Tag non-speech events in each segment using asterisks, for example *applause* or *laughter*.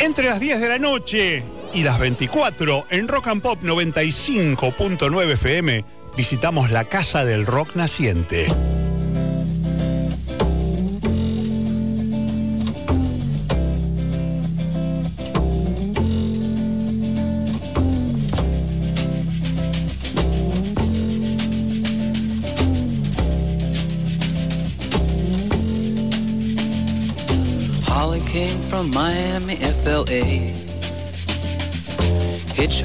Entre las 10 de la noche y las 24 en Rock and Pop 95.9 FM visitamos la Casa del Rock Naciente.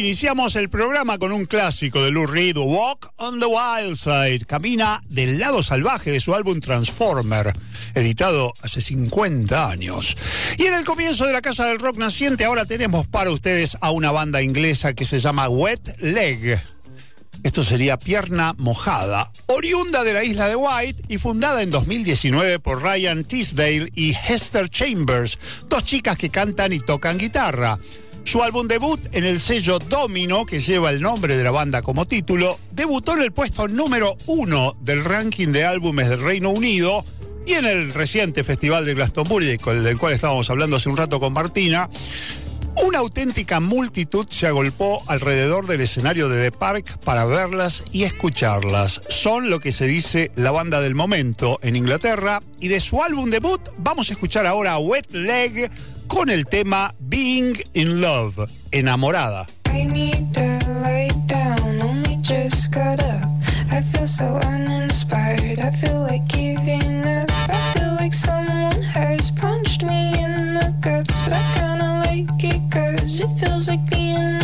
Iniciamos el programa con un clásico de Lou Reed, Walk on the Wild Side. Camina del lado salvaje de su álbum Transformer. editado hace 50 años. Y en el comienzo de la Casa del Rock Naciente ahora tenemos para ustedes a una banda inglesa que se llama Wet Leg. Esto sería Pierna Mojada, oriunda de la isla de White y fundada en 2019 por Ryan Tisdale y Hester Chambers, dos chicas que cantan y tocan guitarra. Su álbum debut en el sello Domino, que lleva el nombre de la banda como título, debutó en el puesto número uno del ranking de álbumes del Reino Unido y en el reciente festival de Glastonbury, del cual estábamos hablando hace un rato con Martina, una auténtica multitud se agolpó alrededor del escenario de The Park para verlas y escucharlas. Son lo que se dice la banda del momento en Inglaterra y de su álbum debut vamos a escuchar ahora Wet Leg con el tema Being in Love, enamorada. I need to lie down, only just got up. I feel so uninspired, I feel like giving up. I feel like someone has punched me in the guts, but I kinda like it cause it feels like being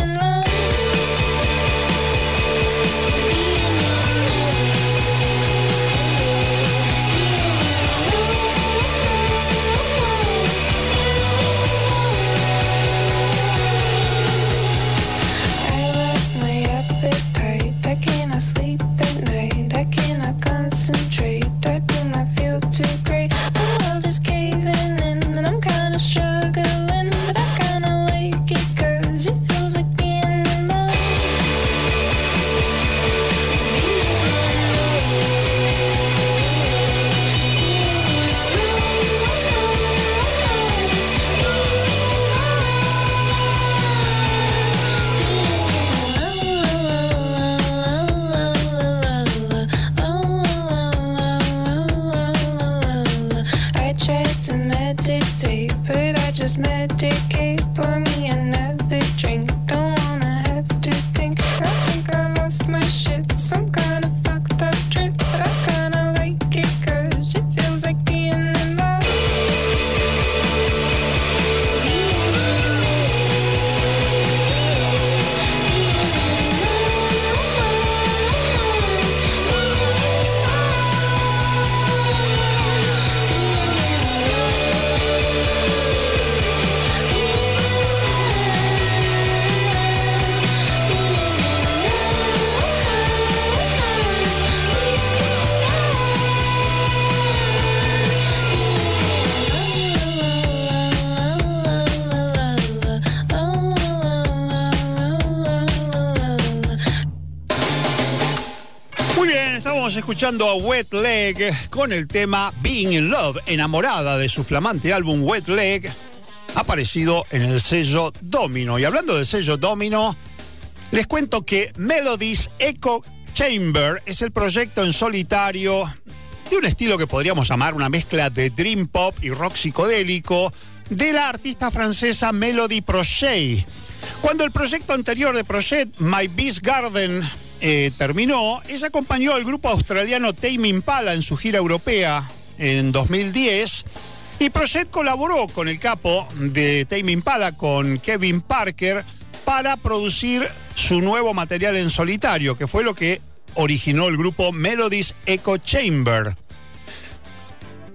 escuchando a Wet Leg con el tema Being in Love, enamorada de su flamante álbum Wet Leg, aparecido en el sello Domino. Y hablando del sello Domino, les cuento que Melodies Echo Chamber es el proyecto en solitario de un estilo que podríamos llamar una mezcla de dream pop y rock psicodélico de la artista francesa Melody Prochet. Cuando el proyecto anterior de Prochet, My Beast Garden, eh, terminó, ella acompañó al grupo australiano Tame Impala en su gira europea en 2010 y Project colaboró con el capo de Tame Impala, con Kevin Parker, para producir su nuevo material en solitario, que fue lo que originó el grupo Melodies Echo Chamber.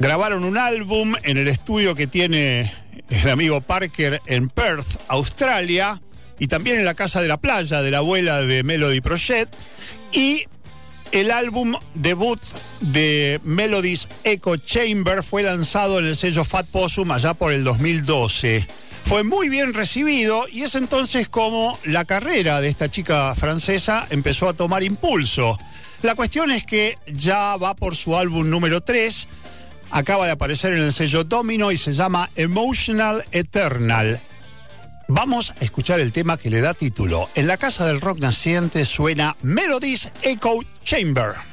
Grabaron un álbum en el estudio que tiene el amigo Parker en Perth, Australia y también en la Casa de la Playa de la abuela de Melody Project y el álbum debut de Melody's Echo Chamber fue lanzado en el sello Fat Possum allá por el 2012. Fue muy bien recibido y es entonces como la carrera de esta chica francesa empezó a tomar impulso. La cuestión es que ya va por su álbum número 3, acaba de aparecer en el sello Domino y se llama Emotional Eternal. Vamos a escuchar el tema que le da título. En la casa del rock naciente suena Melodies Echo Chamber.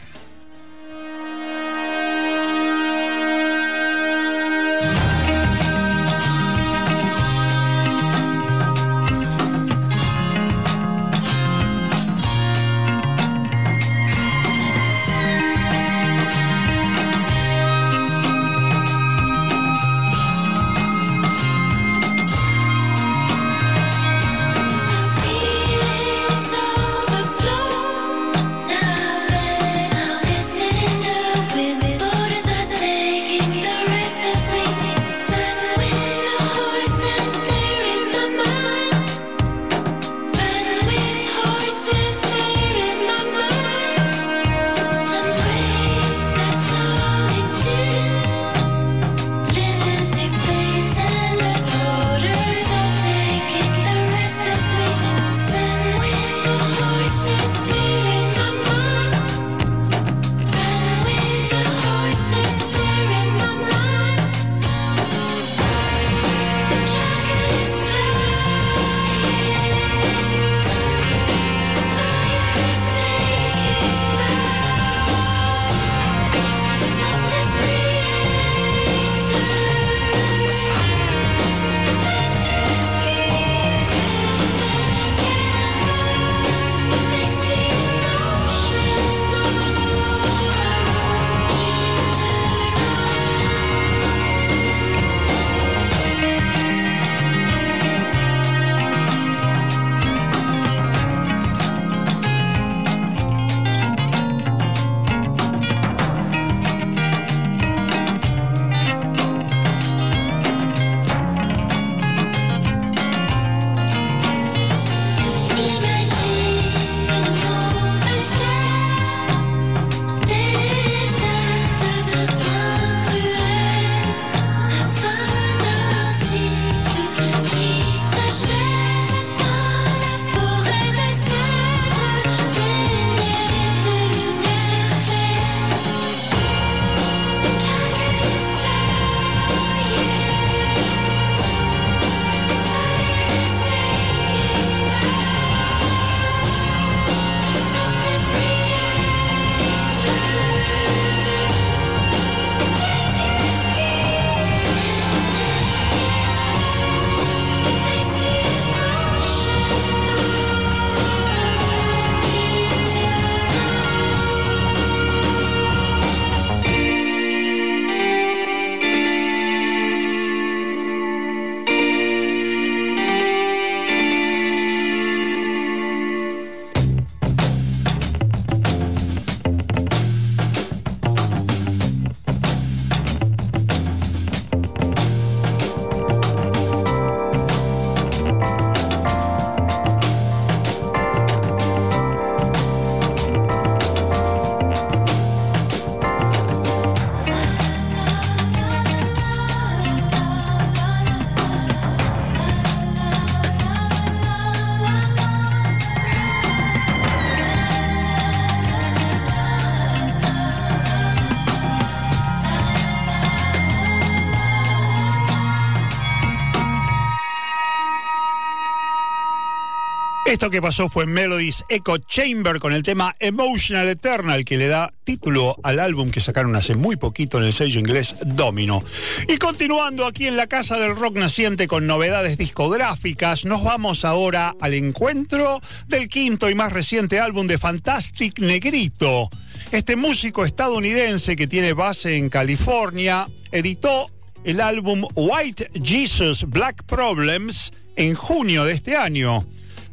Esto que pasó fue Melody's Echo Chamber con el tema Emotional Eternal que le da título al álbum que sacaron hace muy poquito en el sello inglés Domino. Y continuando aquí en la Casa del Rock Naciente con novedades discográficas, nos vamos ahora al encuentro del quinto y más reciente álbum de Fantastic Negrito. Este músico estadounidense que tiene base en California editó el álbum White Jesus Black Problems en junio de este año.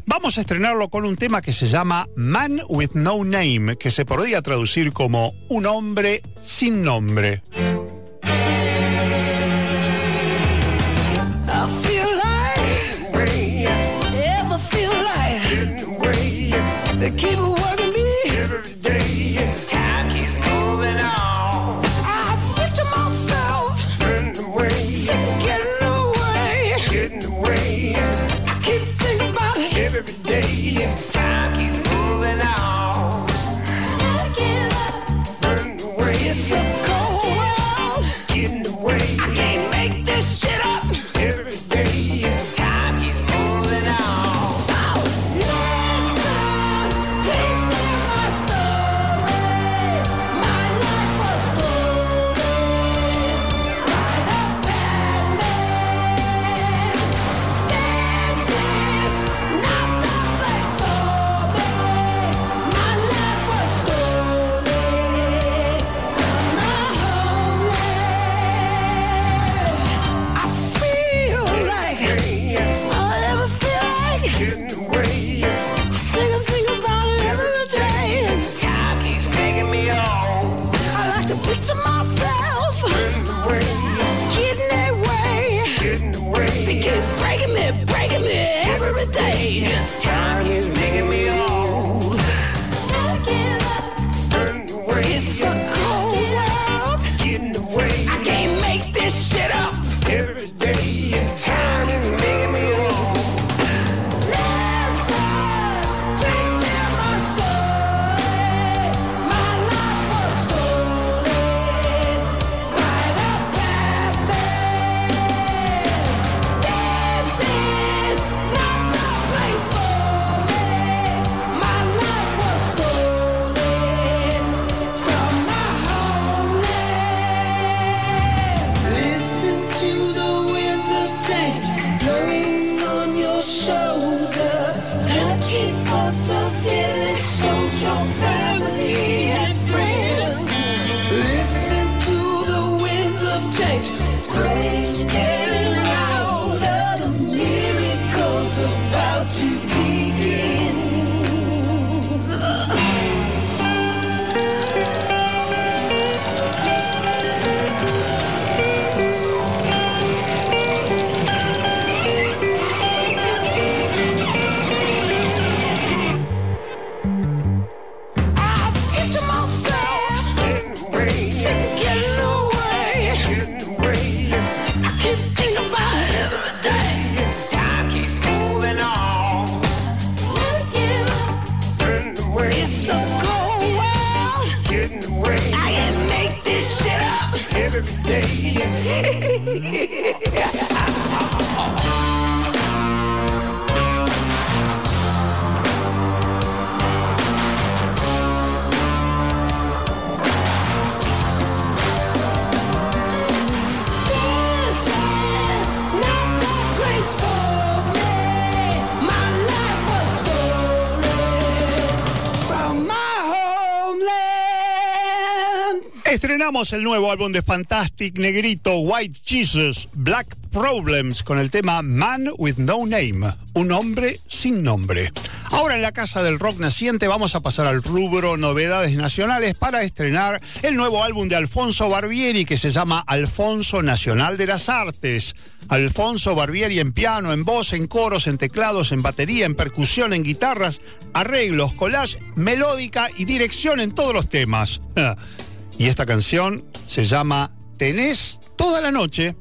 Vamos a estrenarlo con un tema que se llama Man with No Name, que se podría traducir como Un hombre sin nombre. Yeah. El nuevo álbum de Fantastic Negrito White Jesus Black Problems con el tema Man with No Name, un hombre sin nombre. Ahora en la Casa del Rock Naciente vamos a pasar al rubro Novedades Nacionales para estrenar el nuevo álbum de Alfonso Barbieri que se llama Alfonso Nacional de las Artes. Alfonso Barbieri en piano, en voz, en coros, en teclados, en batería, en percusión, en guitarras, arreglos, collage, melódica y dirección en todos los temas. *laughs* Y esta canción se llama Tenés toda la noche.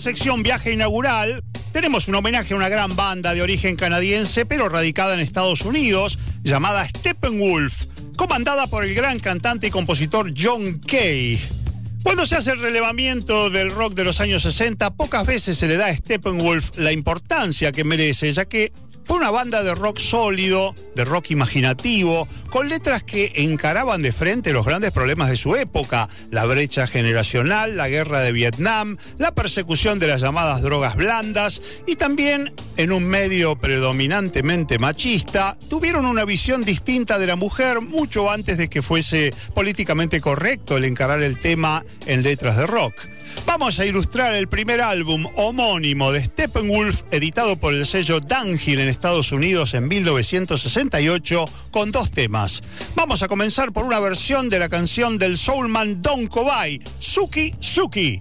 Sección Viaje Inaugural tenemos un homenaje a una gran banda de origen canadiense, pero radicada en Estados Unidos, llamada Steppenwolf, comandada por el gran cantante y compositor John Kay. Cuando se hace el relevamiento del rock de los años 60, pocas veces se le da a Steppenwolf la importancia que merece, ya que fue una banda de rock sólido, de rock imaginativo, con letras que encaraban de frente los grandes problemas de su época, la brecha generacional, la guerra de Vietnam, la persecución de las llamadas drogas blandas y también, en un medio predominantemente machista, tuvieron una visión distinta de la mujer mucho antes de que fuese políticamente correcto el encarar el tema en letras de rock. Vamos a ilustrar el primer álbum homónimo de Steppenwolf, editado por el sello Dunhill en Estados Unidos en 1968, con dos temas. Vamos a comenzar por una versión de la canción del soulman Don Cobay, Suki Suki.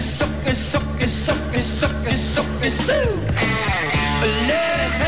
suck it, suck it, suck it, suck it, suck it, suck it, suck it.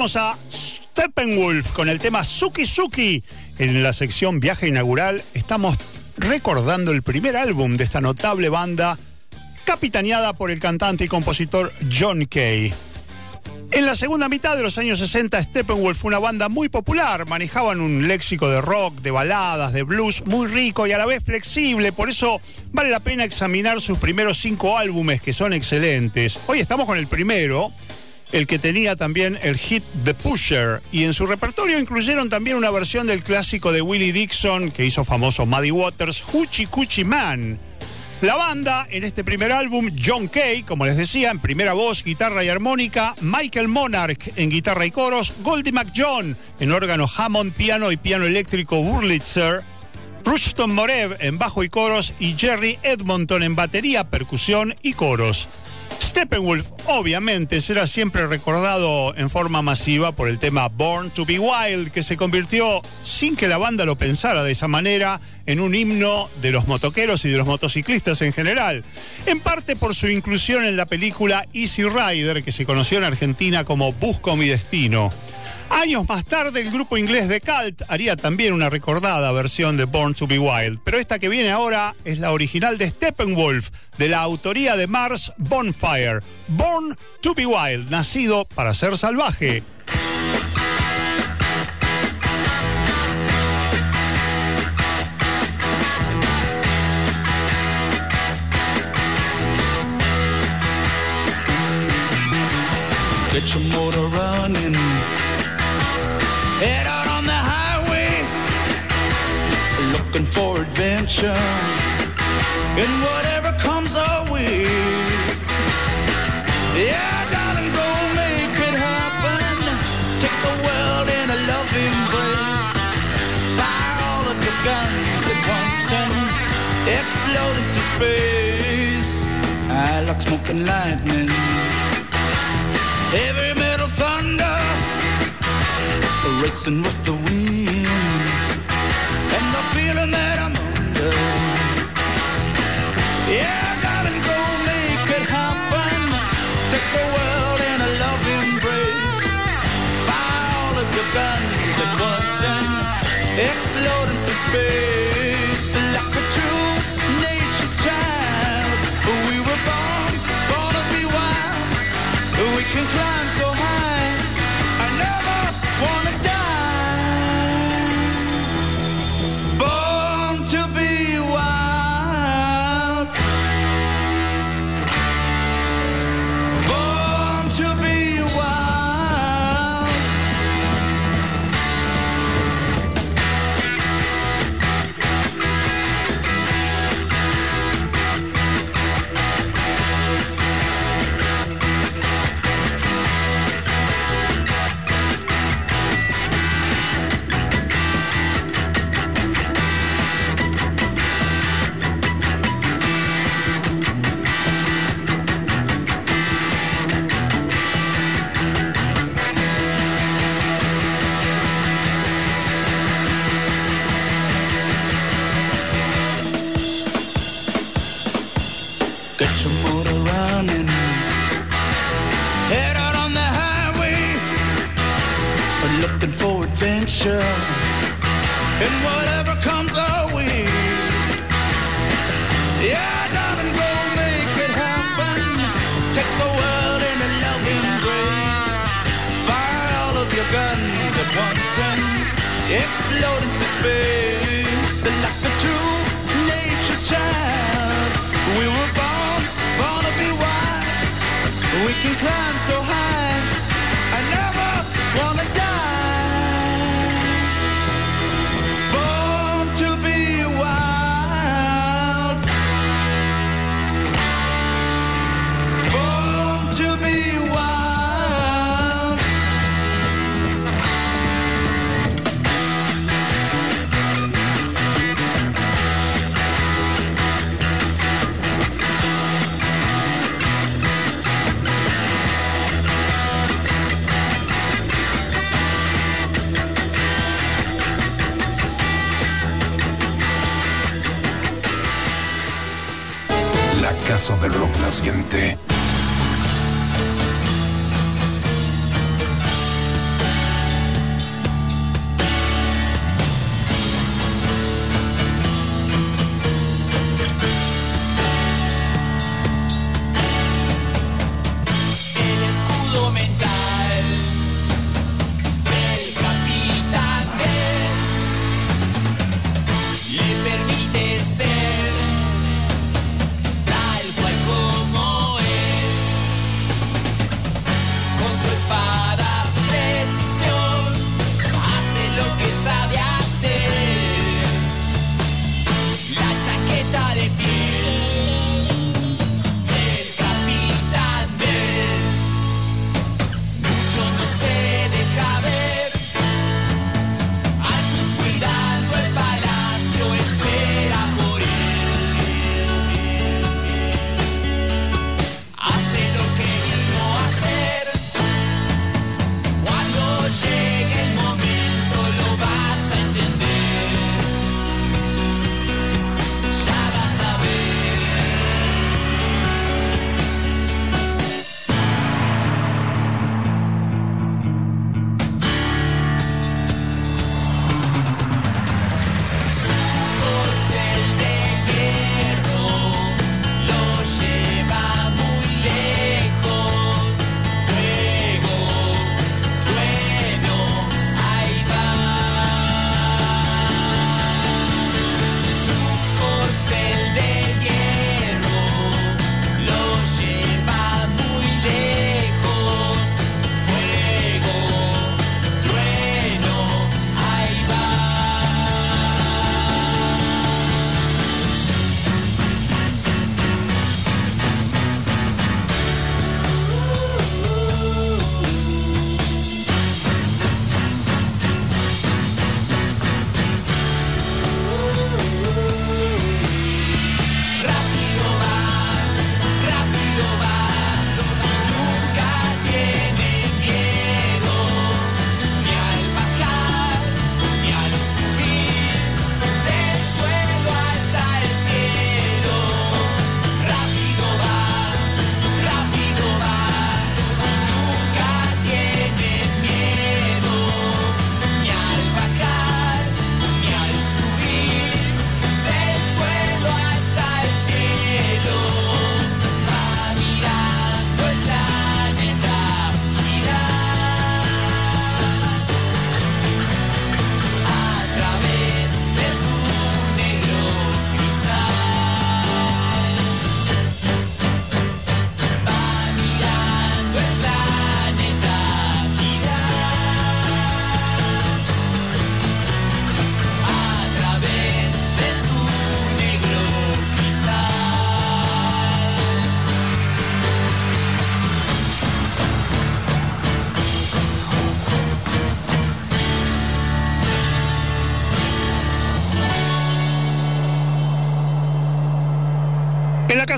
Escuchamos a Steppenwolf con el tema Suki Suki. En la sección Viaje Inaugural estamos recordando el primer álbum de esta notable banda capitaneada por el cantante y compositor John Kay. En la segunda mitad de los años 60, Steppenwolf fue una banda muy popular. Manejaban un léxico de rock, de baladas, de blues muy rico y a la vez flexible. Por eso vale la pena examinar sus primeros cinco álbumes, que son excelentes. Hoy estamos con el primero, el que tenía también el hit The Pusher. Y en su repertorio incluyeron también una versión del clásico de Willie Dixon, que hizo famoso Muddy Waters, Hoochie Coochie Man. La banda en este primer álbum, John Kay, como les decía, en primera voz, guitarra y armónica, Michael Monarch en guitarra y coros, Goldie McJohn en órgano Hammond, piano y piano eléctrico Wurlitzer, Rushton Morev en bajo y coros y Jerry Edmonton en batería, percusión y coros. Steppenwolf obviamente será siempre recordado en forma masiva por el tema Born to be Wild, que se convirtió, sin que la banda lo pensara de esa manera, en un himno de los motoqueros y de los motociclistas en general. En parte por su inclusión en la película Easy Rider, que se conoció en Argentina como Busco mi destino. Años más tarde, el grupo inglés de Cult haría también una recordada versión de Born to be Wild, pero esta que viene ahora es la original de Steppenwolf, de la autoría de Mars Bonfire. Born to be Wild, nacido para ser salvaje. Get your motor running. Head out on the highway. Looking for adventure. And whatever Like smoking lightning. Heavy metal thunder racing with the wind space. Like a true nature's child. We were born, born to be wild. We can climb so La casa del rock naciente.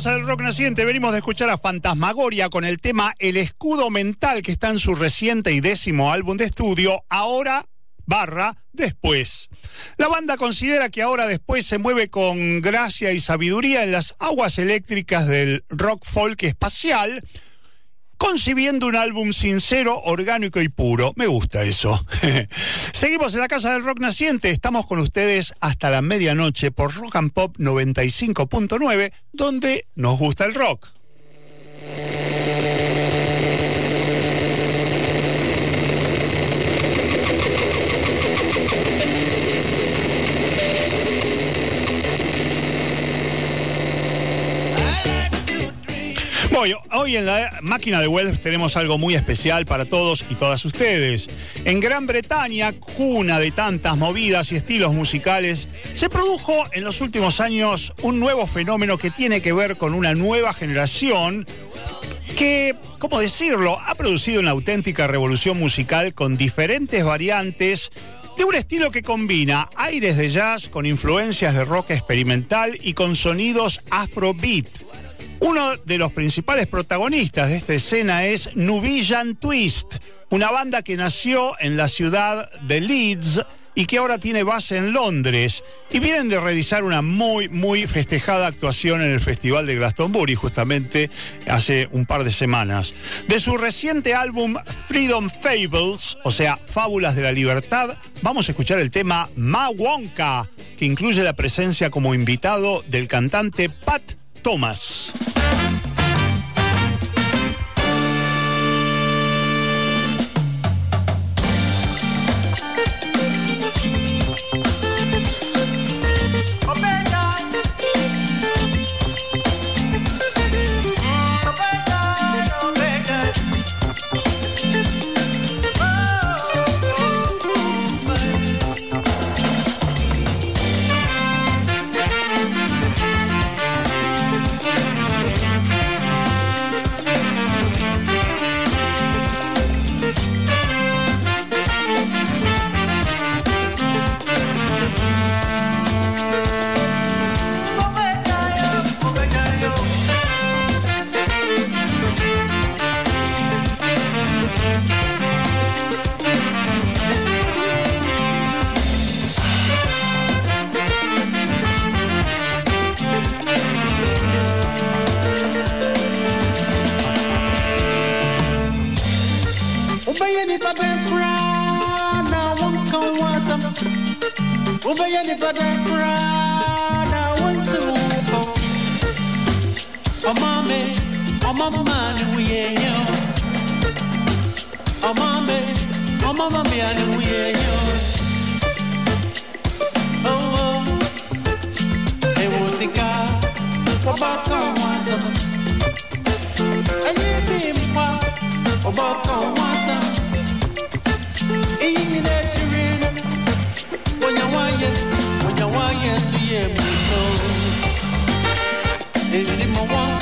Del Rock Naciente venimos de escuchar a Fantasmagoria con el tema El Escudo Mental que está en su reciente y décimo álbum de estudio, ahora barra después. La banda considera que ahora después se mueve con gracia y sabiduría en las aguas eléctricas del rock folk espacial, concibiendo un álbum sincero, orgánico y puro. Me gusta eso. *laughs* Seguimos en la Casa del Rock Naciente. Estamos con ustedes hasta la medianoche por Rock and Pop 95.9, donde nos gusta el rock. Hoy, en la máquina de Wells tenemos algo muy especial para todos y todas ustedes. En Gran Bretaña, cuna de tantas movidas y estilos musicales, se produjo en los últimos años un nuevo fenómeno que tiene que ver con una nueva generación que, ¿cómo decirlo?, ha producido una auténtica revolución musical con diferentes variantes de un estilo que combina aires de jazz con influencias de rock experimental y con sonidos afrobeat. Uno de los principales protagonistas de esta escena es Nubian Twist, una banda que nació en la ciudad de Leeds y que ahora tiene base en Londres. Y vienen de realizar una muy, muy festejada actuación en el Festival de Glastonbury, justamente hace un par de semanas. De su reciente álbum Freedom Fables, o sea, Fábulas de la Libertad, vamos a escuchar el tema Ma Wonka, que incluye la presencia como invitado del cantante Pat Thomas. Ubeye nipada kurana wonse wufo Omame, omamane muyenyo Omame, omamamiane muyenyo Oh oh, ewosika, wabaka wansam Eyi bimpa, wabaka wansam ye, when you want yes, yeah, so. Is it my one?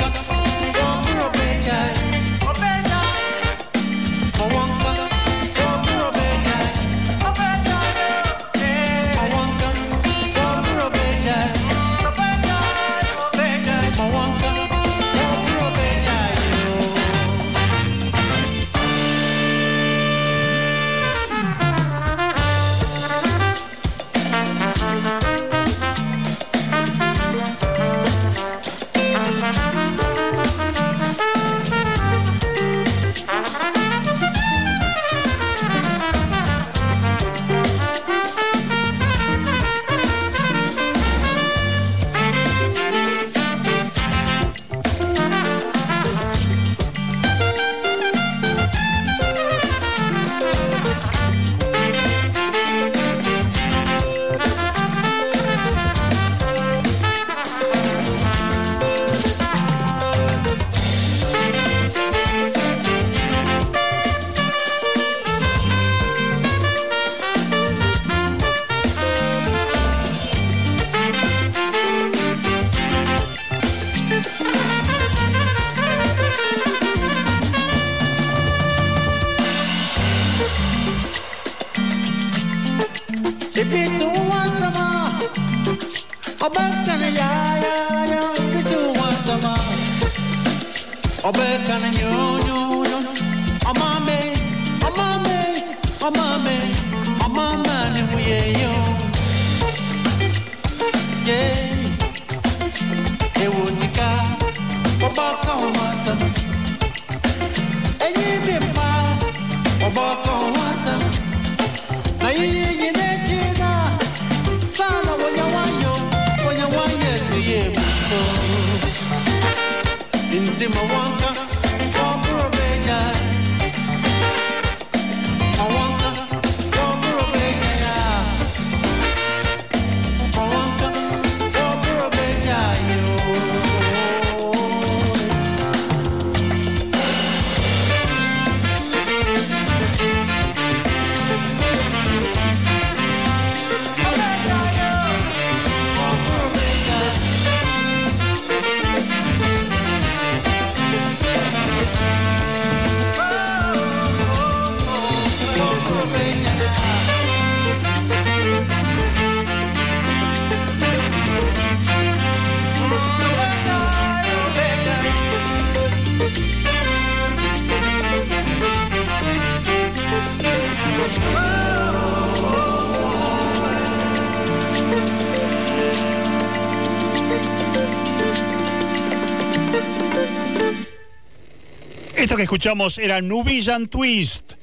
Que escuchamos era Nubian Twist,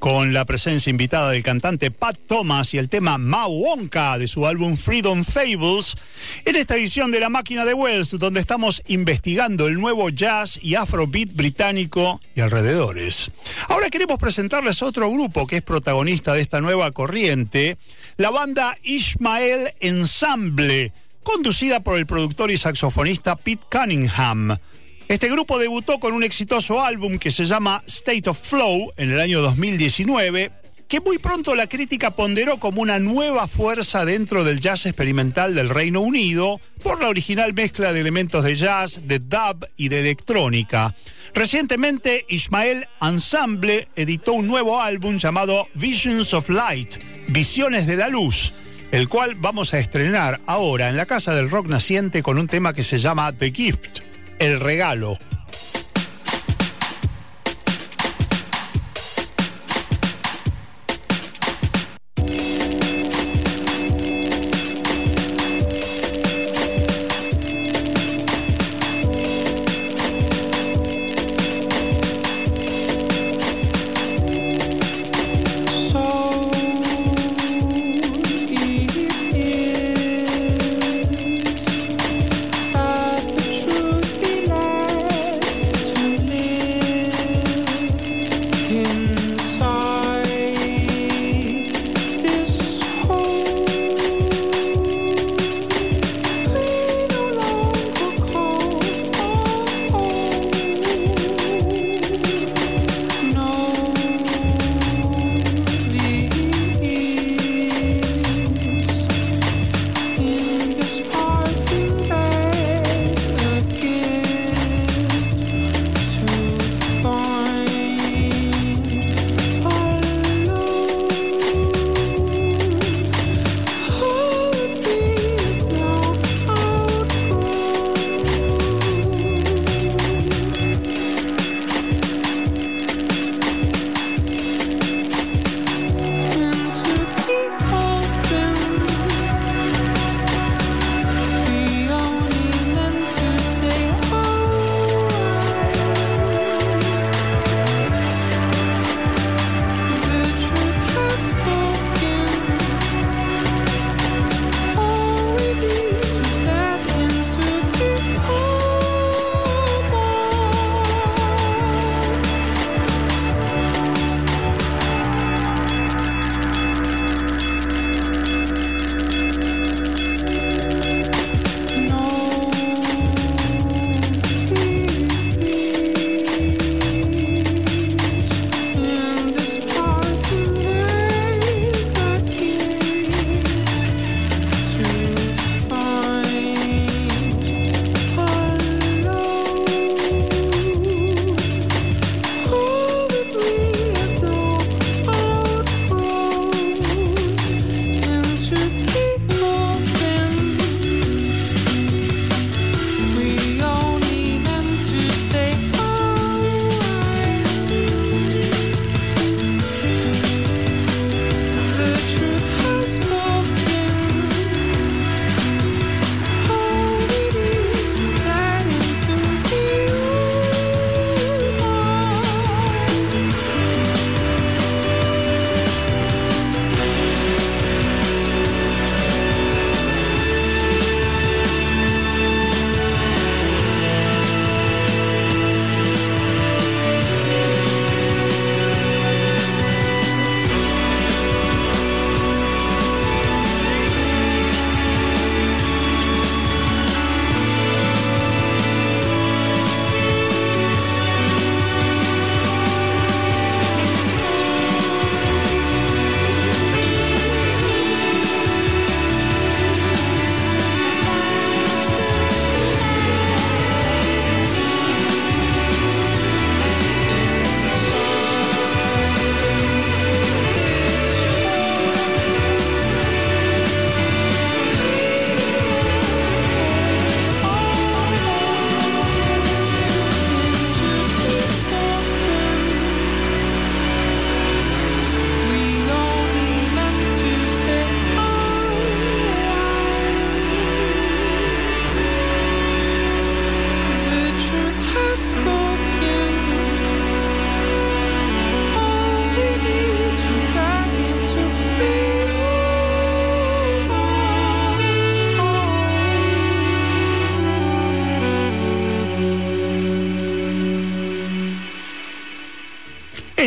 con la presencia invitada del cantante Pat Thomas y el tema Ma Wonka de su álbum Freedom Fables, en esta edición de La Máquina de Wells, donde estamos investigando el nuevo jazz y afrobeat británico y alrededores. Ahora queremos presentarles otro grupo que es protagonista de esta nueva corriente, la banda Ishmael Ensemble, conducida por el productor y saxofonista Pete Cunningham. Este grupo debutó con un exitoso álbum que se llama State of Flow en el año 2019, que muy pronto la crítica ponderó como una nueva fuerza dentro del jazz experimental del Reino Unido por la original mezcla de elementos de jazz, de dub y de electrónica. Recientemente, Ismael Ensemble editó un nuevo álbum llamado Visions of Light, Visiones de la Luz, el cual vamos a estrenar ahora en la Casa del Rock Naciente con un tema que se llama The Gift, el regalo.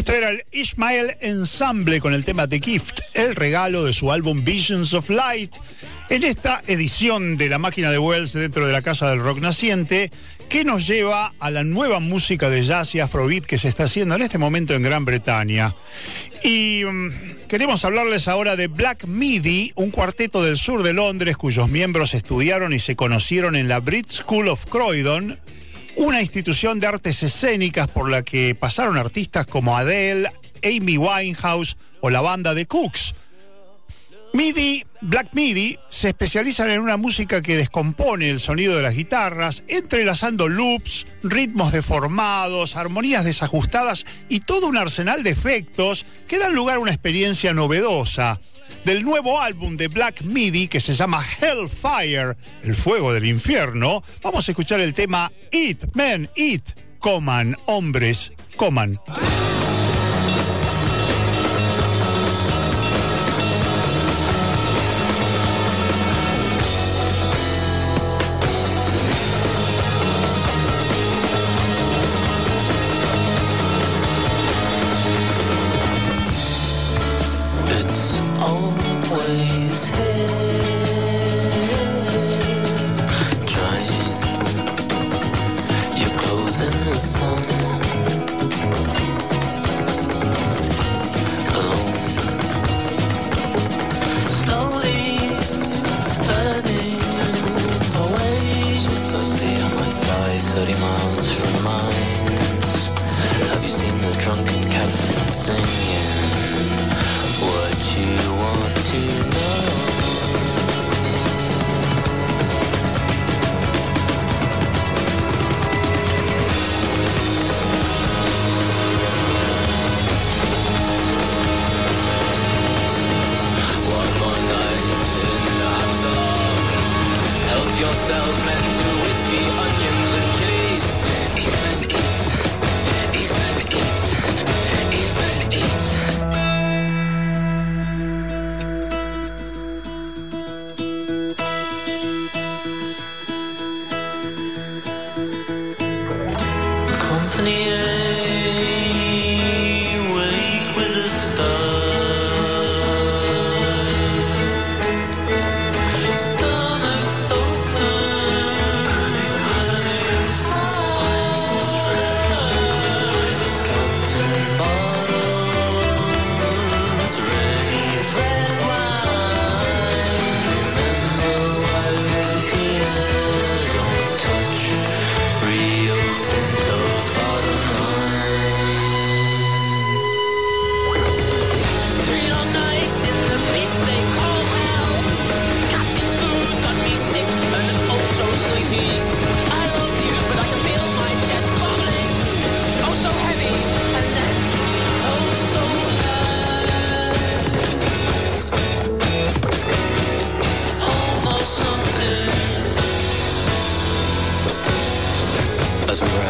Esto era el Ishmael Ensemble con el tema The Gift, el regalo de su álbum Visions of Light. En esta edición de la máquina de Wells dentro de la Casa del Rock Naciente, que nos lleva a la nueva música de jazz y afrobeat que se está haciendo en este momento en Gran Bretaña. Y mm, queremos hablarles ahora de Black Midi, un cuarteto del sur de Londres cuyos miembros estudiaron y se conocieron en la Brit School of Croydon, una institución de artes escénicas por la que pasaron artistas como Adele, Amy Winehouse o la banda de Cooks. MIDI, Black MIDI, se especializan en una música que descompone el sonido de las guitarras, entrelazando loops, ritmos deformados, armonías desajustadas y todo un arsenal de efectos que dan lugar a una experiencia novedosa. Del nuevo álbum de Black MIDI que se llama Hellfire, el fuego del infierno, vamos a escuchar el tema Eat, Men, Eat, coman, hombres, coman.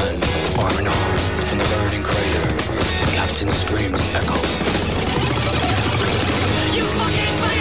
Ran, arm in arm, from the burning crater, Captain screams echo. You fucking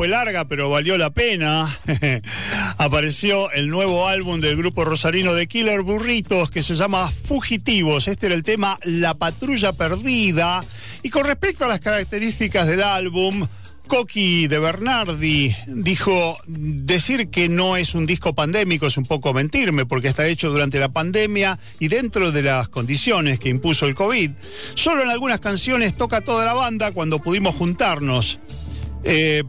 Fue larga, pero valió la pena. *laughs* Apareció el nuevo álbum del grupo rosarino de Killer Burritos que se llama Fugitivos. Este era el tema La Patrulla Perdida. Y con respecto a las características del álbum, Coqui de Bernardi dijo, decir que no es un disco pandémico es un poco mentirme, porque está hecho durante la pandemia y dentro de las condiciones que impuso el COVID. Solo en algunas canciones toca toda la banda cuando pudimos juntarnos. Eh,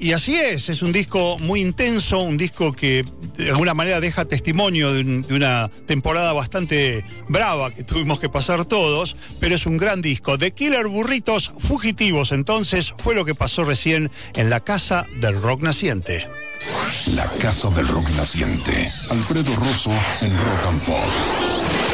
y así es, es un disco muy intenso, un disco que de alguna manera deja testimonio de, un- de una temporada bastante brava que tuvimos que pasar todos, pero es un gran disco. De Killer Burritos Fugitivos, entonces, fue lo que pasó recién en la Casa del Rock Naciente. La Casa del Rock Naciente. Alfredo Rosso en Rock and Pop.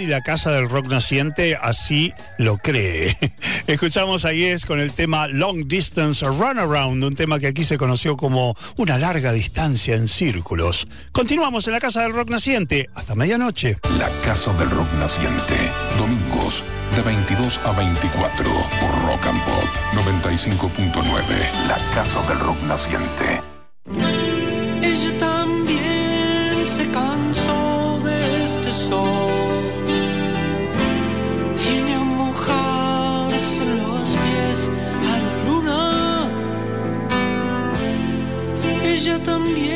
Y la Casa del Rock Naciente así lo cree. *laughs* Escuchamos a Yes con el tema Long Distance Runaround, un tema que aquí se conoció como una larga distancia en círculos. Continuamos en la Casa del Rock Naciente hasta medianoche. La Casa del Rock Naciente, domingos de 22 a 24 por Rock and Pop 95.9. La Casa del Rock Naciente. También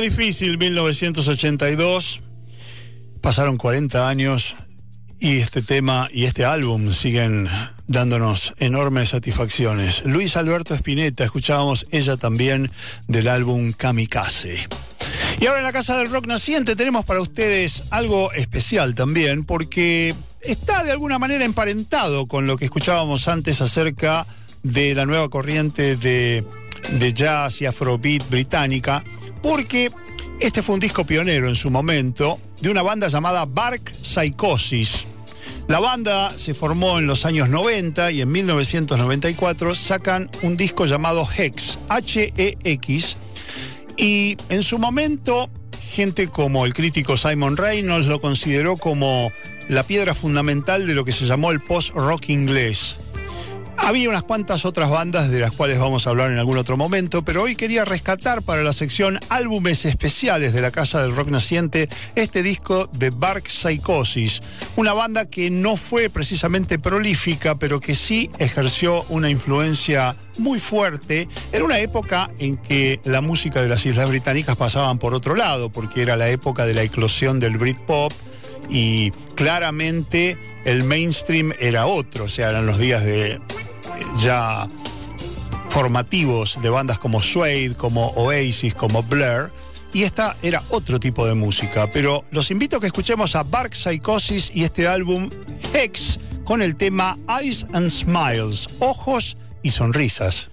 Difícil, 1982. Pasaron 40 años y este tema y este álbum siguen dándonos enormes satisfacciones. Luis Alberto Spinetta, escuchábamos ella también del álbum Kamikaze. Y ahora en la Casa del Rock Naciente tenemos para ustedes algo especial también, porque está de alguna manera emparentado con lo que escuchábamos antes acerca de la nueva corriente de, de jazz y afrobeat británica, porque este fue un disco pionero en su momento de una banda llamada Bark Psychosis. La banda se formó en los años 90 y en 1994 sacan un disco llamado Hex, H-E-X, y en su momento gente como el crítico Simon Reynolds lo consideró como la piedra fundamental de lo que se llamó el post-rock inglés. Había unas cuantas otras bandas de las cuales vamos a hablar en algún otro momento, pero hoy quería rescatar para la sección álbumes especiales de la Casa del Rock Naciente este disco de Bark Psychosis, una banda que no fue precisamente prolífica, pero que sí ejerció una influencia muy fuerte. En una época en que la música de las Islas Británicas pasaban por otro lado, porque era la época de la eclosión del Britpop y claramente el mainstream era otro, o sea, eran los días de ya formativos de bandas como Suede, como Oasis, como Blur. Y esta era otro tipo de música. Pero los invito a que escuchemos a Bark Psychosis y este álbum Hex con el tema Eyes and Smiles, ojos y sonrisas.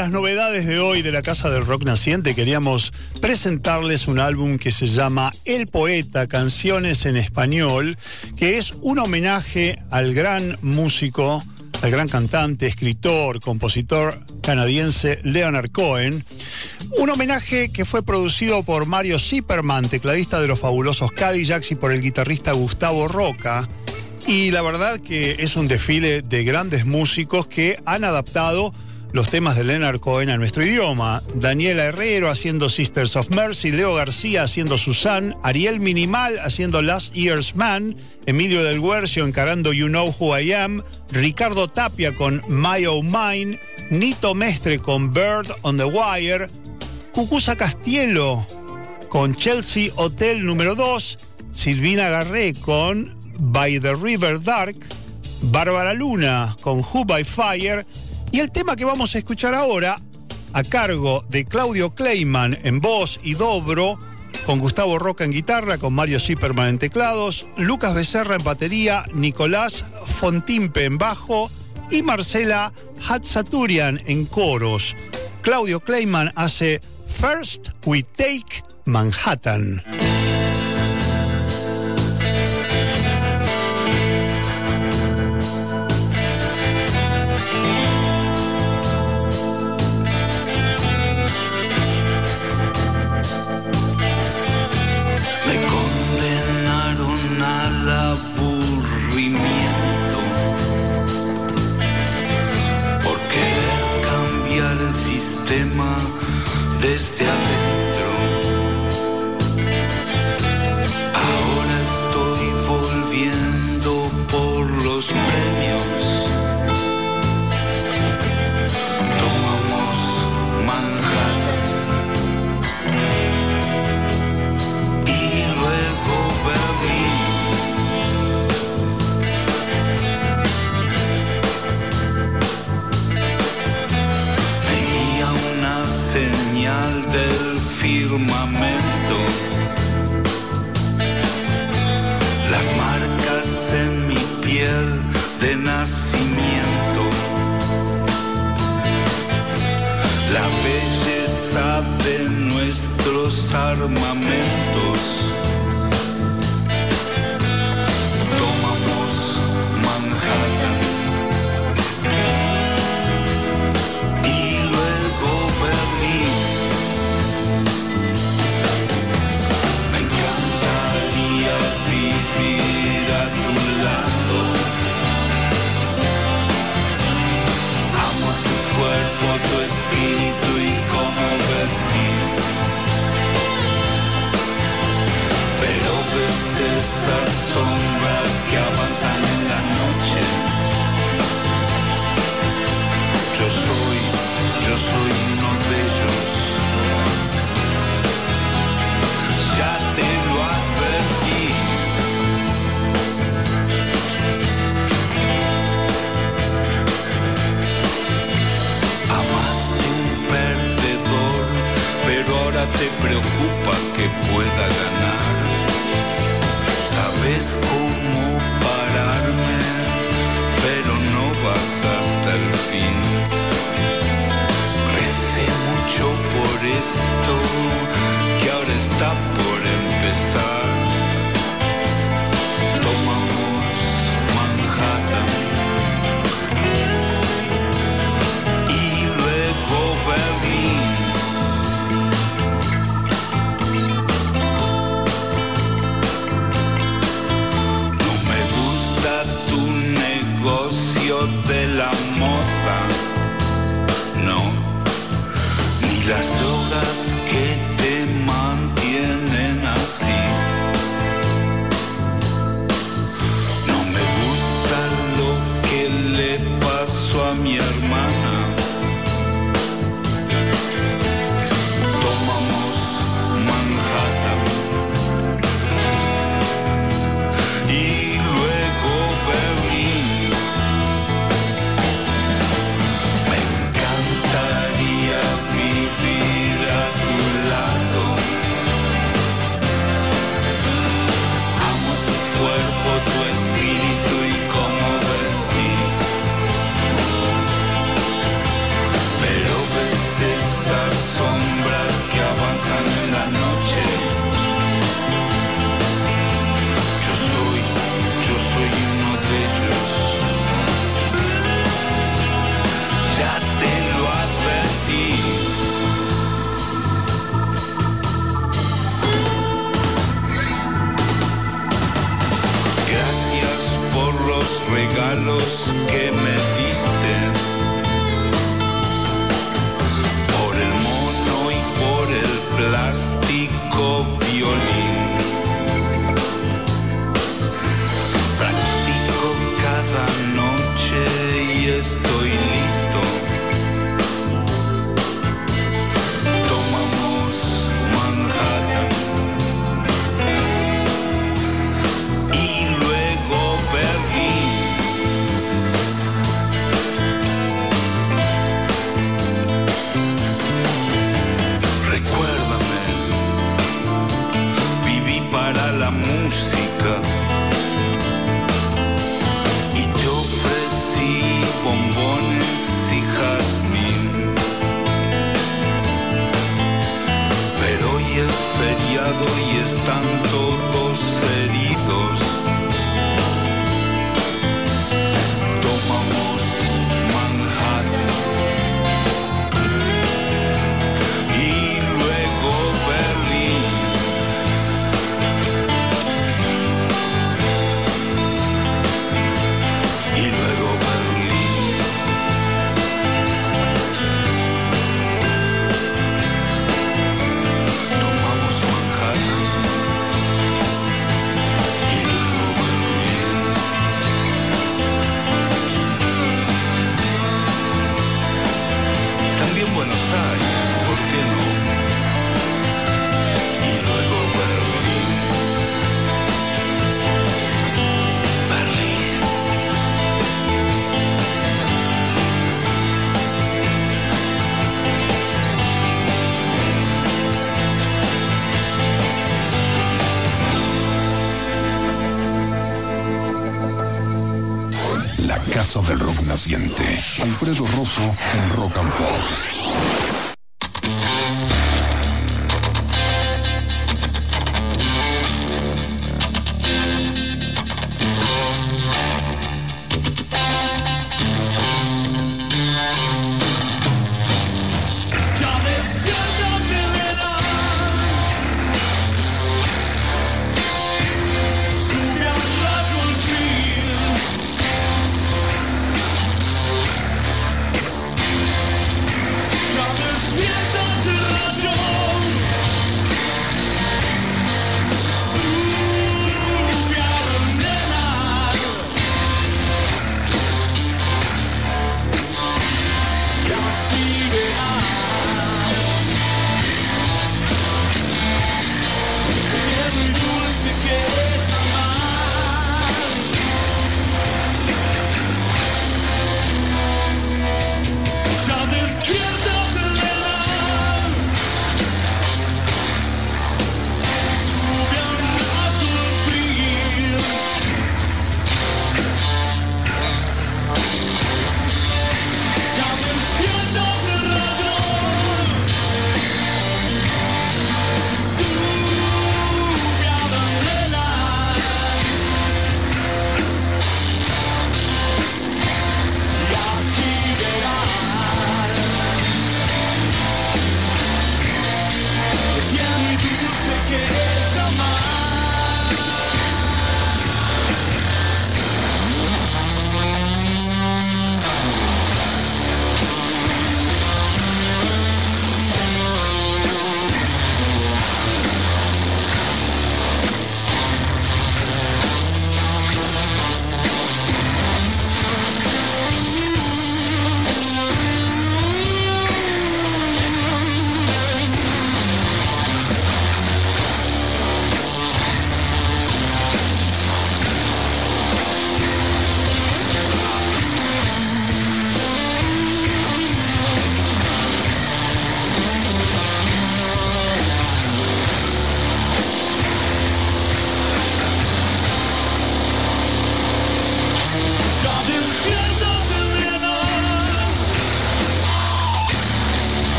Las novedades de hoy de la Casa del Rock Naciente queríamos presentarles un álbum que se llama El Poeta, Canciones en Español, que es un homenaje al gran músico, al gran cantante, escritor, compositor canadiense Leonard Cohen. Un homenaje que fue producido por Mario Zipperman, tecladista de los fabulosos Cadillacs, y por el guitarrista Gustavo Roca. Y la verdad que es un desfile de grandes músicos que han adaptado los temas de Leonard Cohen a nuestro idioma. Daniela Herrero haciendo Sisters of Mercy, Leo García haciendo Susan, Ariel Minimal haciendo Last Year's Man, Emilio del Guercio encarando You Know Who I Am, Ricardo Tapia con My Oh Mine, Nito Mestre con Bird on the Wire, Cucusa Castielo con Chelsea Hotel número 2, Silvina Garré con By the River Dark, Bárbara Luna con Who by Fire y el tema que vamos a escuchar ahora, a cargo de Claudio Kleiman en voz y dobro, con Gustavo Roca en guitarra, con Mario Zipperman en teclados, Lucas Becerra en batería, Nicolás Fontimpe en bajo y Marcela Hatzaturian en coros. Claudio Kleiman hace First We Take Manhattan. Nuestros armamentos. casa del rock naciente. Alfredo Rosso en Rock and Pop.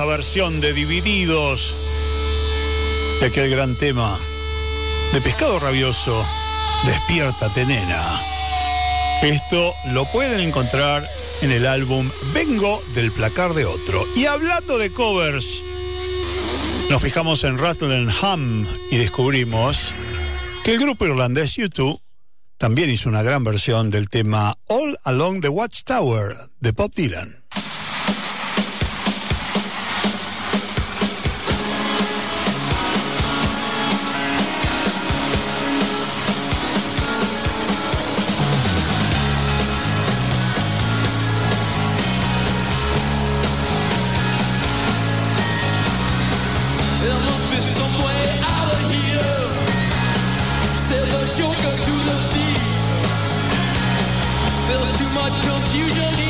esa versión de Divididos, de aquel gran tema, de Pescado Rabioso, Despiértate nena. Esto lo pueden encontrar en el álbum Vengo del placar de otro. Y hablando de covers, nos fijamos en Rattle Ham y descubrimos que el grupo irlandés U2 también hizo una gran versión del tema All Along the Watchtower de Bob Dylan. much confusion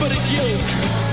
but it's you.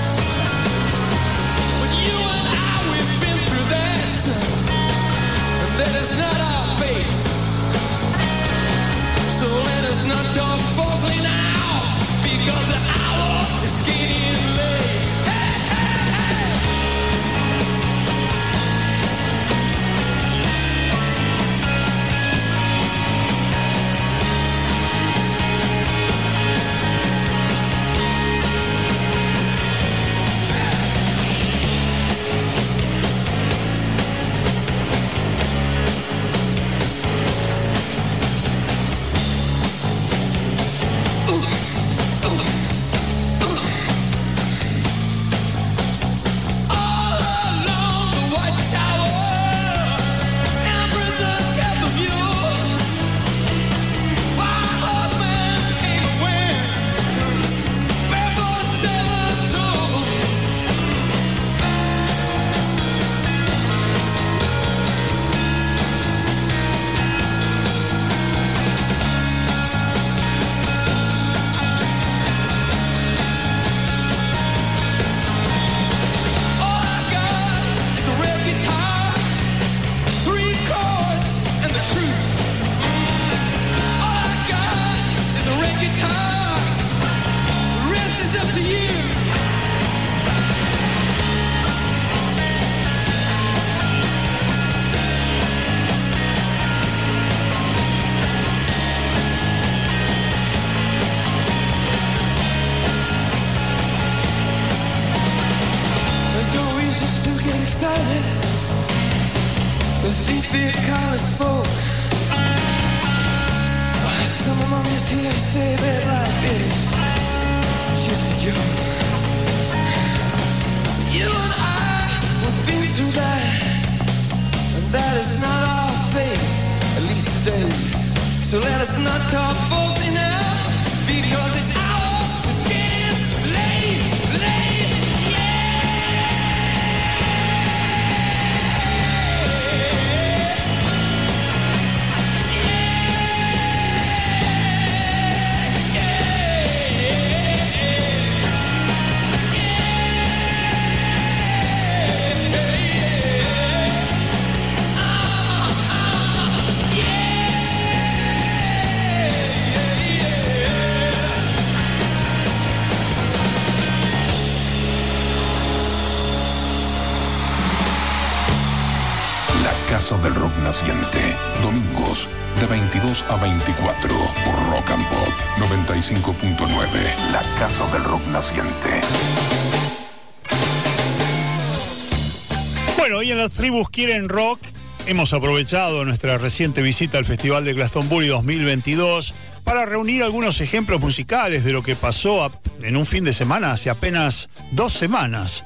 Tribus Quieren Rock. Hemos aprovechado nuestra reciente visita al Festival de Glastonbury 2022 para reunir algunos ejemplos musicales de lo que pasó en un fin de semana hace apenas dos semanas.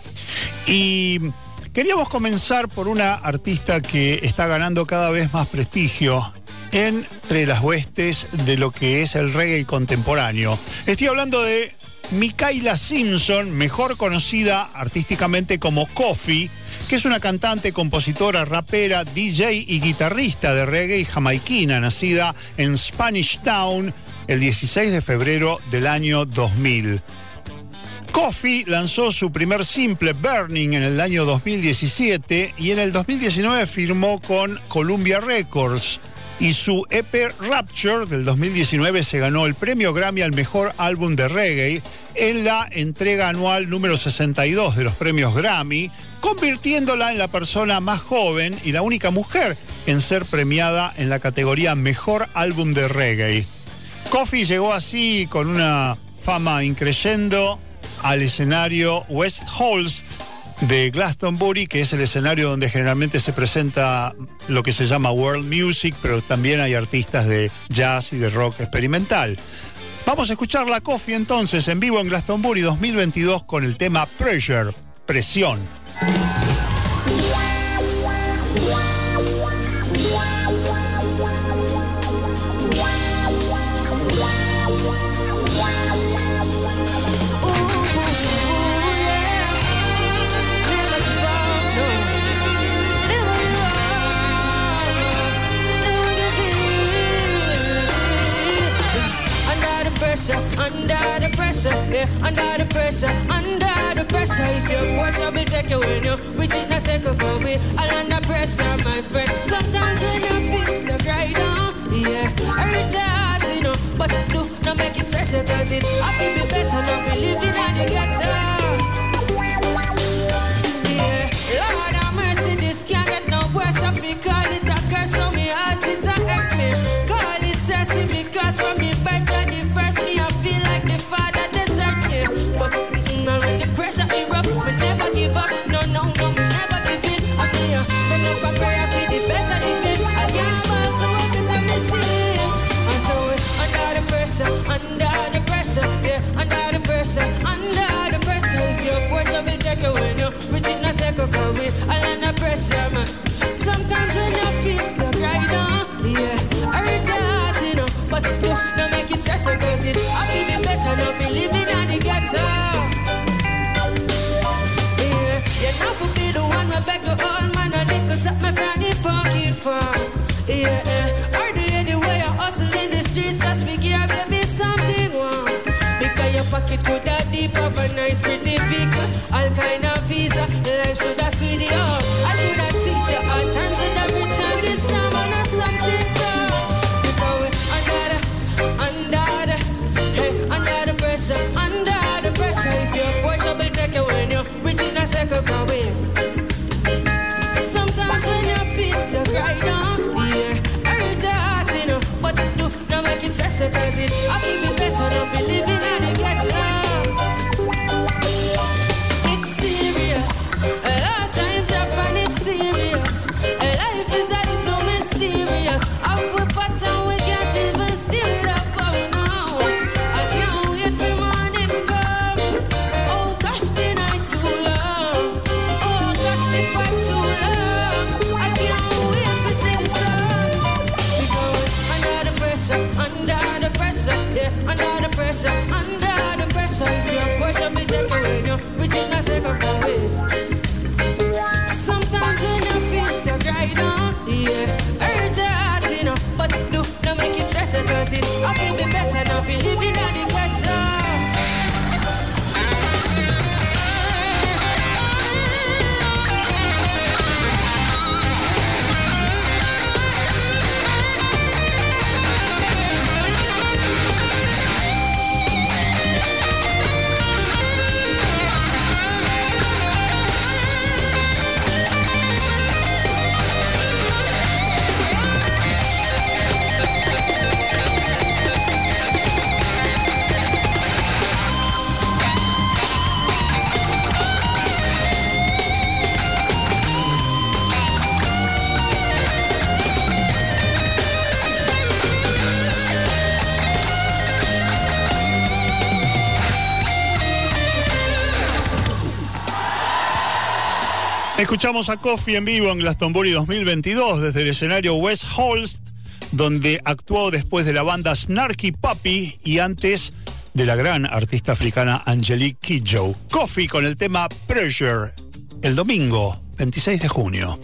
Y queríamos comenzar por una artista que está ganando cada vez más prestigio entre las huestes de lo que es el reggae contemporáneo. Estoy hablando de Micaela Simpson, mejor conocida artísticamente como Coffee que es una cantante, compositora, rapera, DJ y guitarrista de reggae jamaiquina, nacida en Spanish Town el 16 de febrero del año 2000. Coffee lanzó su primer simple Burning en el año 2017 y en el 2019 firmó con Columbia Records y su EP Rapture del 2019 se ganó el premio Grammy al mejor álbum de reggae en la entrega anual número 62 de los premios Grammy, convirtiéndola en la persona más joven y la única mujer en ser premiada en la categoría Mejor Álbum de Reggae. Coffee llegó así con una fama increyendo al escenario West Holst de Glastonbury, que es el escenario donde generalmente se presenta lo que se llama world music, pero también hay artistas de jazz y de rock experimental. Vamos a escuchar la Coffee entonces en vivo en Glastonbury 2022 con el tema Pressure, presión. Pressure, yeah, under the pressure, under the pressure. If you watch, I will take you when you reach it, not second for me. All under pressure, my friend. Sometimes when you feel the cry down, yeah, hurt heart, you know, but do not make it stress you, cause it I feel be better now for living at the ghetto. old man a little something my friend he pocket. Yeah. Escuchamos a Coffee en vivo en Glastonbury 2022 desde el escenario West Holst, donde actuó después de la banda Snarky Puppy y antes de la gran artista africana Angelique Kidjo. Coffee con el tema Pressure, el domingo 26 de junio.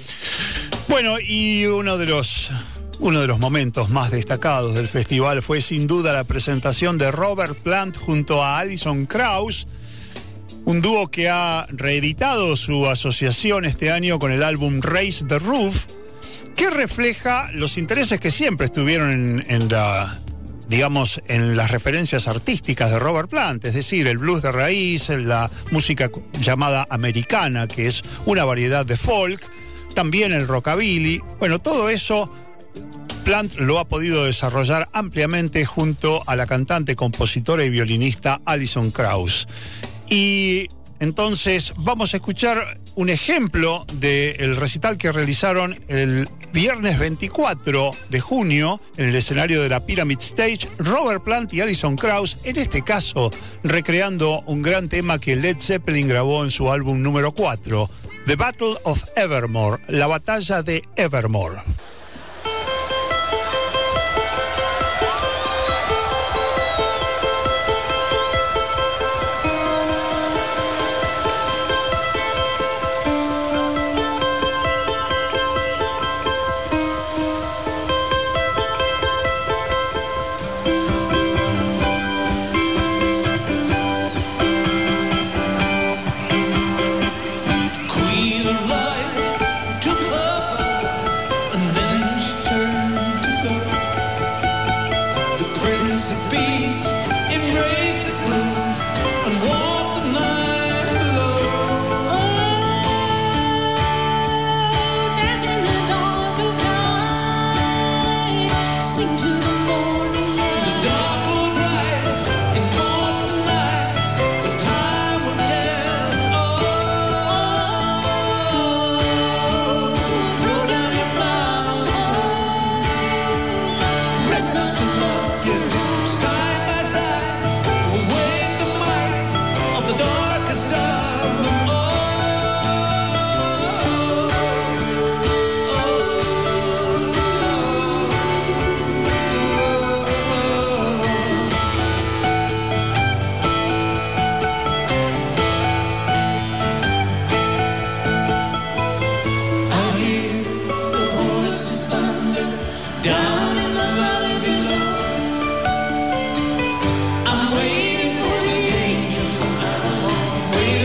Bueno, y uno de los uno de los momentos más destacados del festival fue sin duda la presentación de Robert Plant junto a Alison Krauss, un dúo que ha reeditado su asociación este año con el álbum Raise the Roof, que refleja los intereses que siempre estuvieron en, en la digamos, en las referencias artísticas de Robert Plant, es decir, el blues de raíz, la música llamada americana, que es una variedad de folk, también el rockabilly, bueno, todo eso Plant lo ha podido desarrollar ampliamente junto a la cantante, compositora y violinista Alison Krauss. Y entonces vamos a escuchar un ejemplo del recital que realizaron el viernes 24 de junio en el escenario de la Pyramid Stage, Robert Plant y Alison Krauss, en este caso recreando un gran tema que Led Zeppelin grabó en su álbum número 4, The Battle of Evermore, la batalla de Evermore.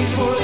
For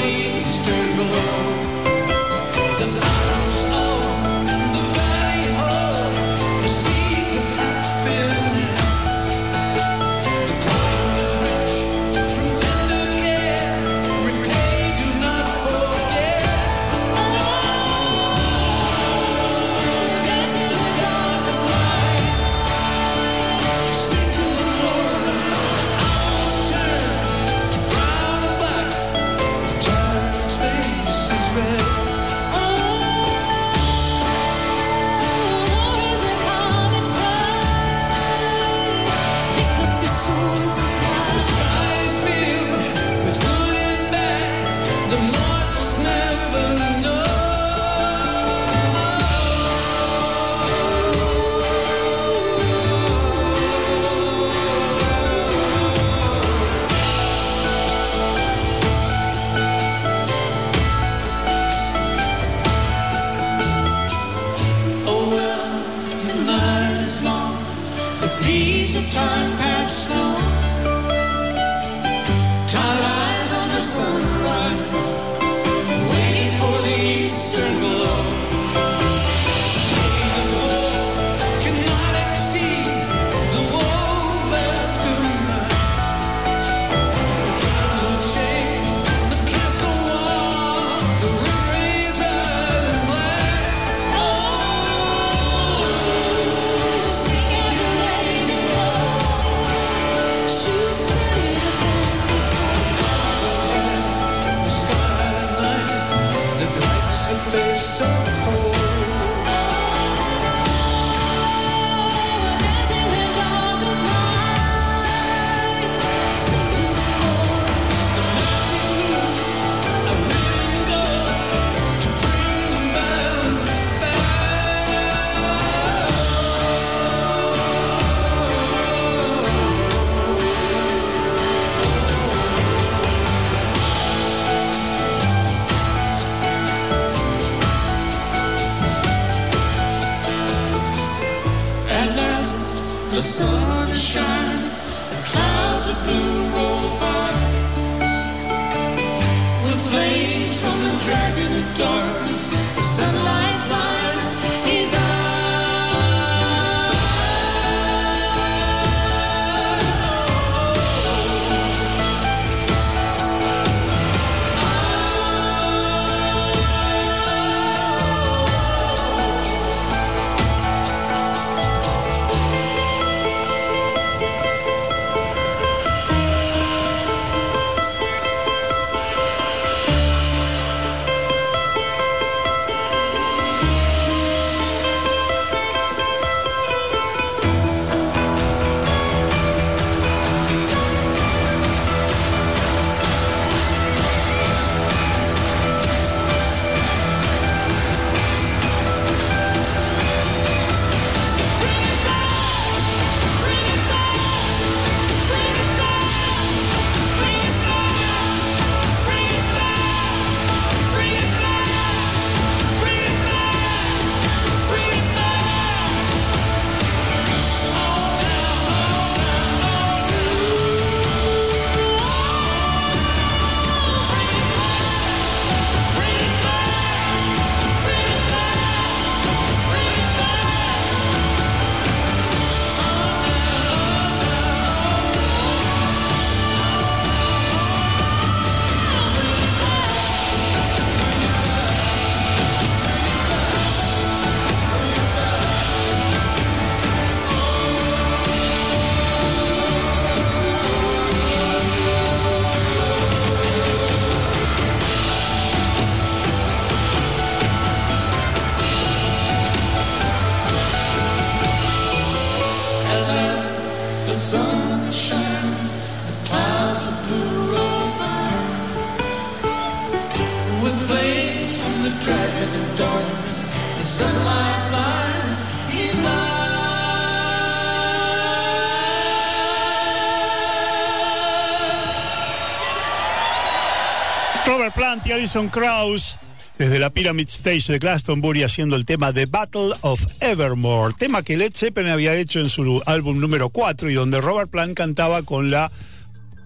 Alison Krauss desde la Pyramid Stage de Glastonbury haciendo el tema The Battle of Evermore, tema que Led Zeppelin había hecho en su álbum número 4 y donde Robert Plant cantaba con la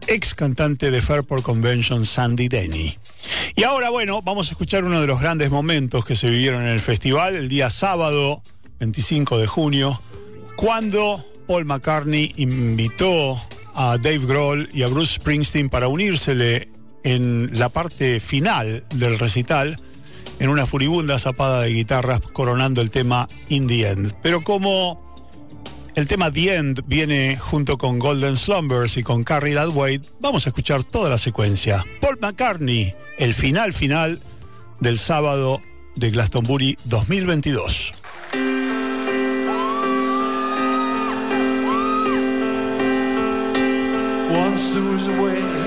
ex cantante de Fairport Convention, Sandy Denny. Y ahora, bueno, vamos a escuchar uno de los grandes momentos que se vivieron en el festival el día sábado 25 de junio, cuando Paul McCartney invitó a Dave Grohl y a Bruce Springsteen para unírsele en la parte final del recital en una furibunda zapada de guitarras coronando el tema In the End. Pero como el tema The End viene junto con Golden Slumbers y con Carrie That vamos a escuchar toda la secuencia. Paul McCartney, el final final del sábado de Glastonbury 2022. Once there was a way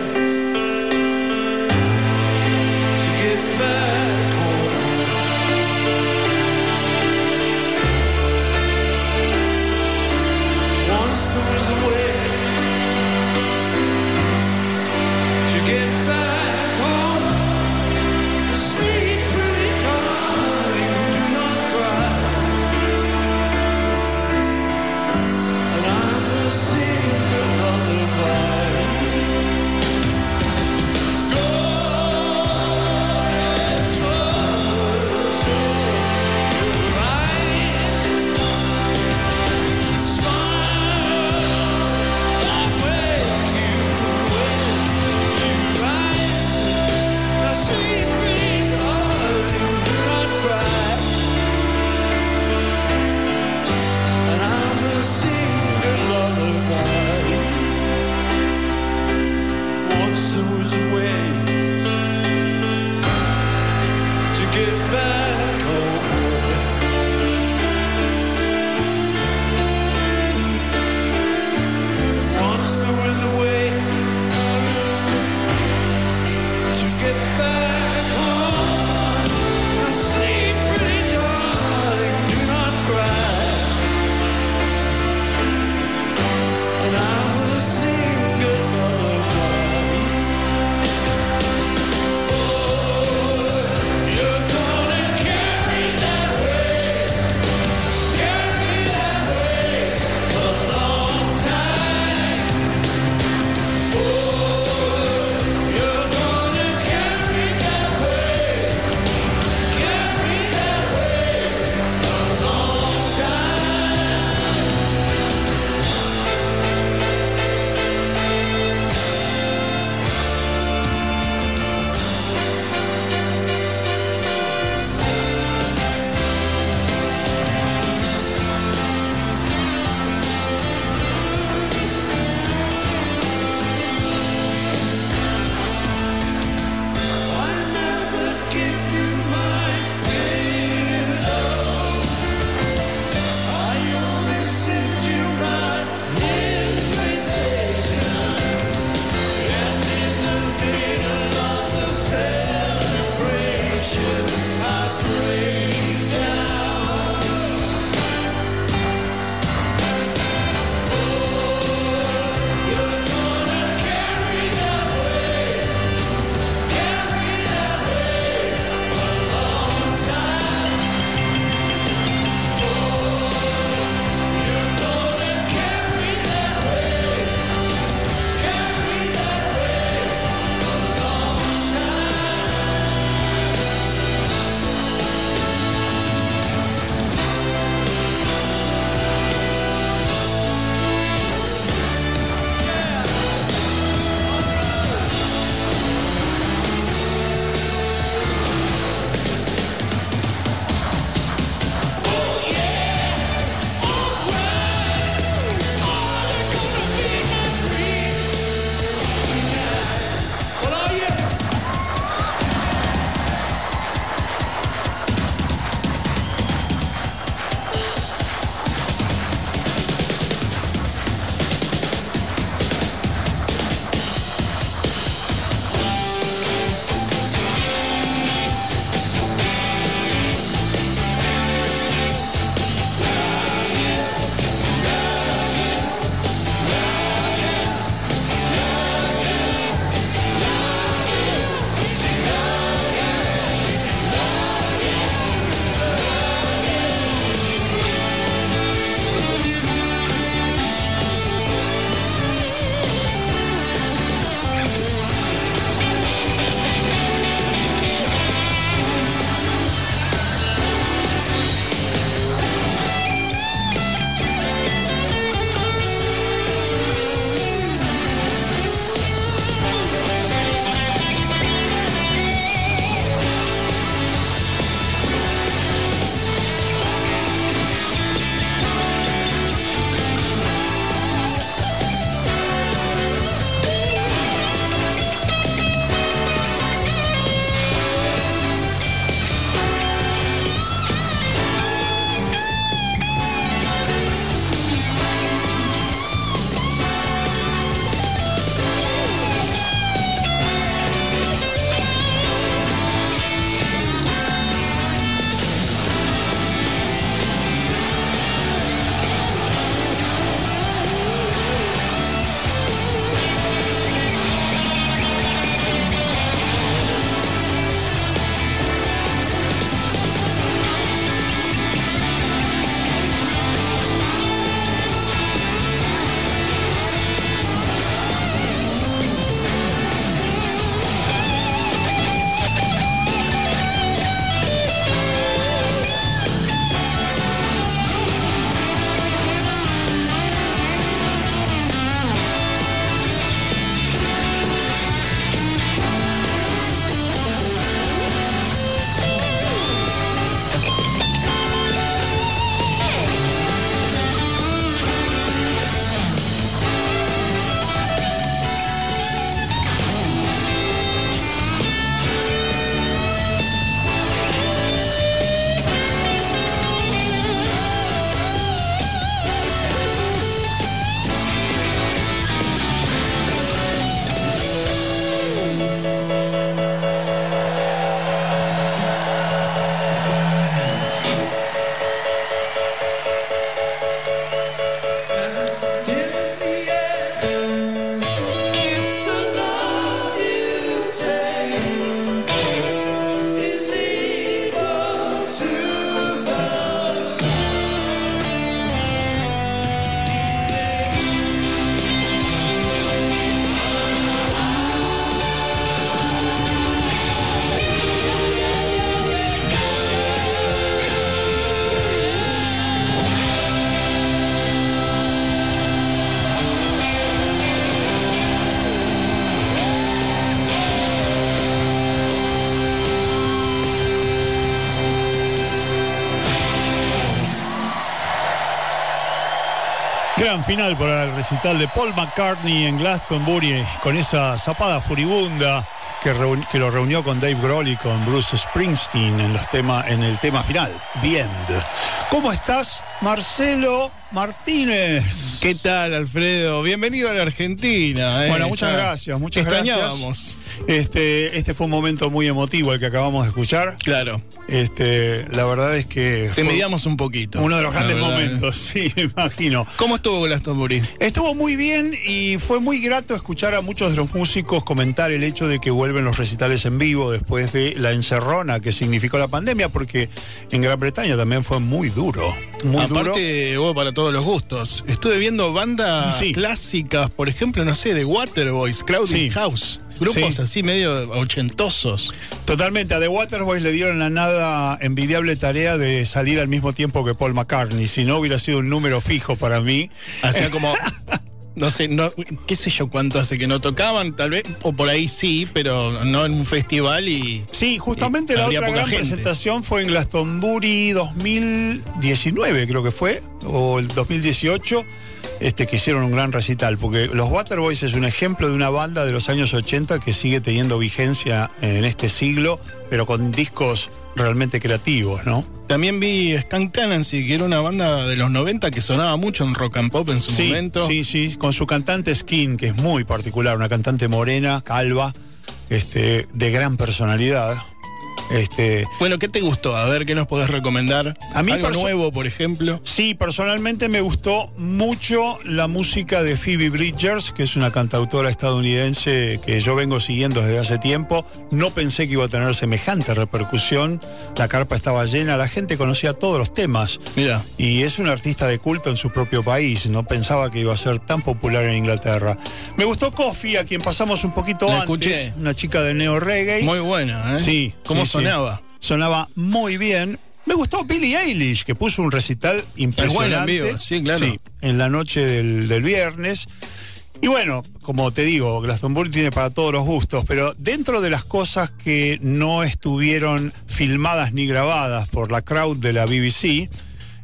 Gran final para el recital de Paul McCartney en Glastonbury con esa zapada furibunda que, lo reunió con Dave Grohl y con Bruce Springsteen en, los tema, en el tema final, The End. ¿Cómo estás, Marcelo Martínez? ¿Qué tal, Alfredo? Bienvenido a la Argentina. eh. Bueno, muchas gracias, muchas gracias. extrañábamos. Este, este fue un momento muy emotivo el que acabamos de escuchar. Claro. Este, la verdad es que Te mediamos un poquito. uno de los grandes verdad, eh. momentos, *laughs* sí, me imagino. ¿Cómo estuvo Glastonbury? Estuvo muy bien y fue muy grato escuchar a muchos de los músicos comentar el hecho de que vuelven los recitales en vivo después de la encerrona que significó la pandemia, porque en Gran Bretaña también fue muy duro, muy duro. Hubo para todos los gustos. Estuve viendo bandas Sí. clásicas, por ejemplo, no sé, de Waterboys, Crowded Sí. House. Grupos Sí. así medio ochentosos. Totalmente, a The Waterboys le dieron la nada envidiable tarea de salir al mismo tiempo que Paul McCartney, si no hubiera sido un número fijo para mí. Hacía como. *laughs* No sé, no, qué sé yo cuánto hace que no tocaban, tal vez, o por ahí sí, pero no en un festival y. Sí, justamente y la otra gran gente. presentación fue en Glastonbury 2019, creo que fue, o el 2018, este, que hicieron un gran recital, porque los Waterboys es un ejemplo de una banda de los años 80 que sigue teniendo vigencia en este siglo, pero con discos realmente creativos, ¿no? También vi Skunk Tenancy, que era una banda de los 90 que sonaba mucho en rock and pop en su Sí, momento. sí, sí, con su cantante Skin, que es muy particular, una cantante morena, calva, este, de gran personalidad. Este, Bueno, ¿qué te gustó? A ver, ¿qué nos podés recomendar? A mí Algo nuevo, por ejemplo. Sí, personalmente me gustó mucho la música de Phoebe Bridgers, que es una cantautora estadounidense que yo vengo siguiendo desde hace tiempo. No pensé que iba a tener semejante repercusión. La carpa estaba llena, la gente conocía todos los temas. Mira, Y es una artista de culto en su propio país. No pensaba que iba a ser tan popular en Inglaterra. Me gustó Coffee, a quien pasamos un poquito La antes. escuché. Una chica de neo reggae. muy buena, ¿eh? Sí. ¿Cómo sí. Sonaba? Sonaba muy bien. Me gustó Billie Eilish, que puso un recital impresionante. vivo, sí, claro. en la noche del, del viernes. Y bueno, como te digo, Glastonbury tiene para todos los gustos, pero dentro de las cosas que no estuvieron filmadas ni grabadas por la crowd de la BBC,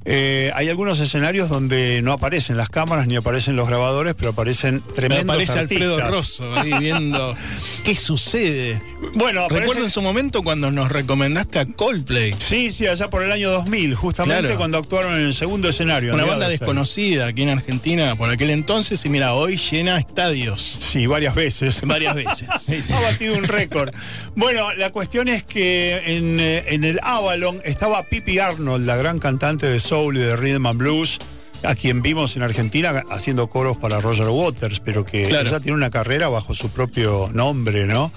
eh, hay algunos escenarios donde no aparecen las cámaras ni aparecen los grabadores, pero aparecen Me tremendos aparece Alfredo artistas. Rosso ahí viendo *laughs* qué sucede. Bueno, Recuerdo aparecen- en su momento cuando nos recomendaste a Coldplay, Sí, sí, allá por el año 2000, justamente Claro. cuando actuaron en el segundo escenario. una banda desconocida aquí en Argentina por aquel entonces y mira, hoy llena estadios Sí, varias veces. varias veces. *laughs* Sí, sí. Ha batido un récord. Bueno, la cuestión es que en, eh, en el Avalon estaba Pippi Arnold, la gran cantante de soul y de rhythm and blues, a quien vimos en Argentina haciendo coros para Roger Waters, pero que Claro. ella tiene una carrera bajo su propio nombre, ¿no?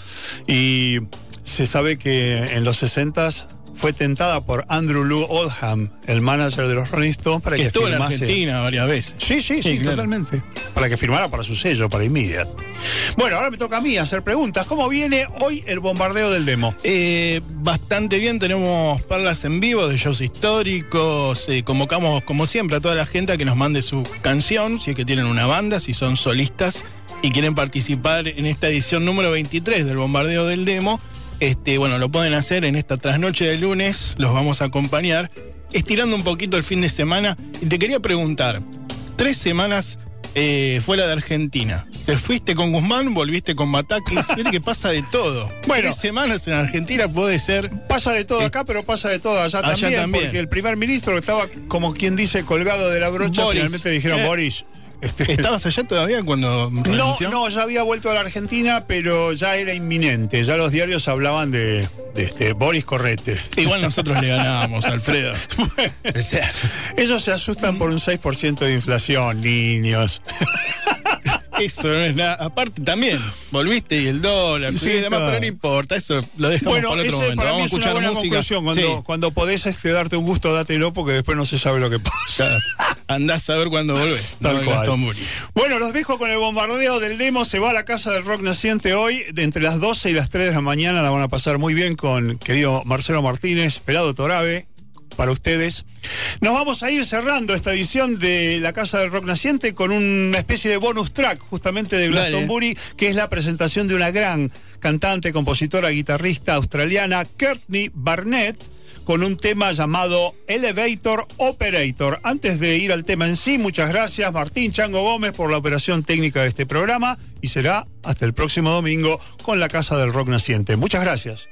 Y se sabe que en los 60s fue tentada por Andrew Lou Oldham, el manager de los Rolling Stones, para que que, estuvo en. Argentina varias veces. Sí, sí, sí, Sí, claro. totalmente. Para que firmara para su sello, para Immediate. Bueno, ahora me toca a mí hacer preguntas. ¿Cómo viene hoy el bombardeo del demo? Eh, bastante bien, tenemos perlas en vivo de shows históricos. eh, convocamos, como siempre, a toda la gente a que nos mande su canción, si es que tienen una banda, si son solistas y quieren participar en esta edición número 23 del bombardeo del demo. Este, bueno, lo pueden hacer en esta trasnoche de lunes, los vamos a acompañar, estirando un poquito el fin de semana. Y te quería preguntar, tres semanas eh, fuera de Argentina. Te fuiste con Guzmán, volviste con Batakis, viste que pasa de todo. *laughs* Bueno. Tres semanas en Argentina puede ser. Pasa de todo acá, pero pasa de todo allá, Allá también, también. Porque el primer ministro estaba, como quien dice, colgado de la brocha, Boris. finalmente le dijeron, Eh. Boris. Este, ¿Estabas allá todavía cuando No, renunció? no, ya había vuelto a la Argentina, pero ya era inminente. Ya los diarios hablaban de, de este Boris Correte. Igual nosotros le ganábamos, Alfredo. *laughs* O sea, Ellos se asustan por un 6% de inflación, niños. *laughs* eso no es nada. Aparte también, volviste y el dólar, Sí, y demás, pero no importa, eso lo dejamos Bueno, para otro momento. para mí Vamos es a una escuchar buena música. conclusión. Cuando, Sí. cuando podés este, darte un gusto, dátelo, porque después no se sabe lo que pasa. Andás a ver cuándo volvés. *laughs* Tal no cual. Bueno, los dejo con el bombardeo del demo. Se va a la casa del rock naciente hoy. De entre las 12 y las 3 de la mañana la van a pasar muy bien con querido Marcelo Martínez, Pelado Torabe, para ustedes. Nos vamos a ir cerrando esta edición de la Casa del Rock Naciente con una especie de bonus track justamente de Dale. Glastonbury, que es la presentación de una gran cantante, compositora, guitarrista australiana, Courtney Barnett, con un tema llamado Elevator Operator. Antes de ir al tema en sí, muchas gracias Martín Chango Gómez por la operación técnica de este programa y será hasta el próximo domingo con la Casa del Rock Naciente. Muchas gracias.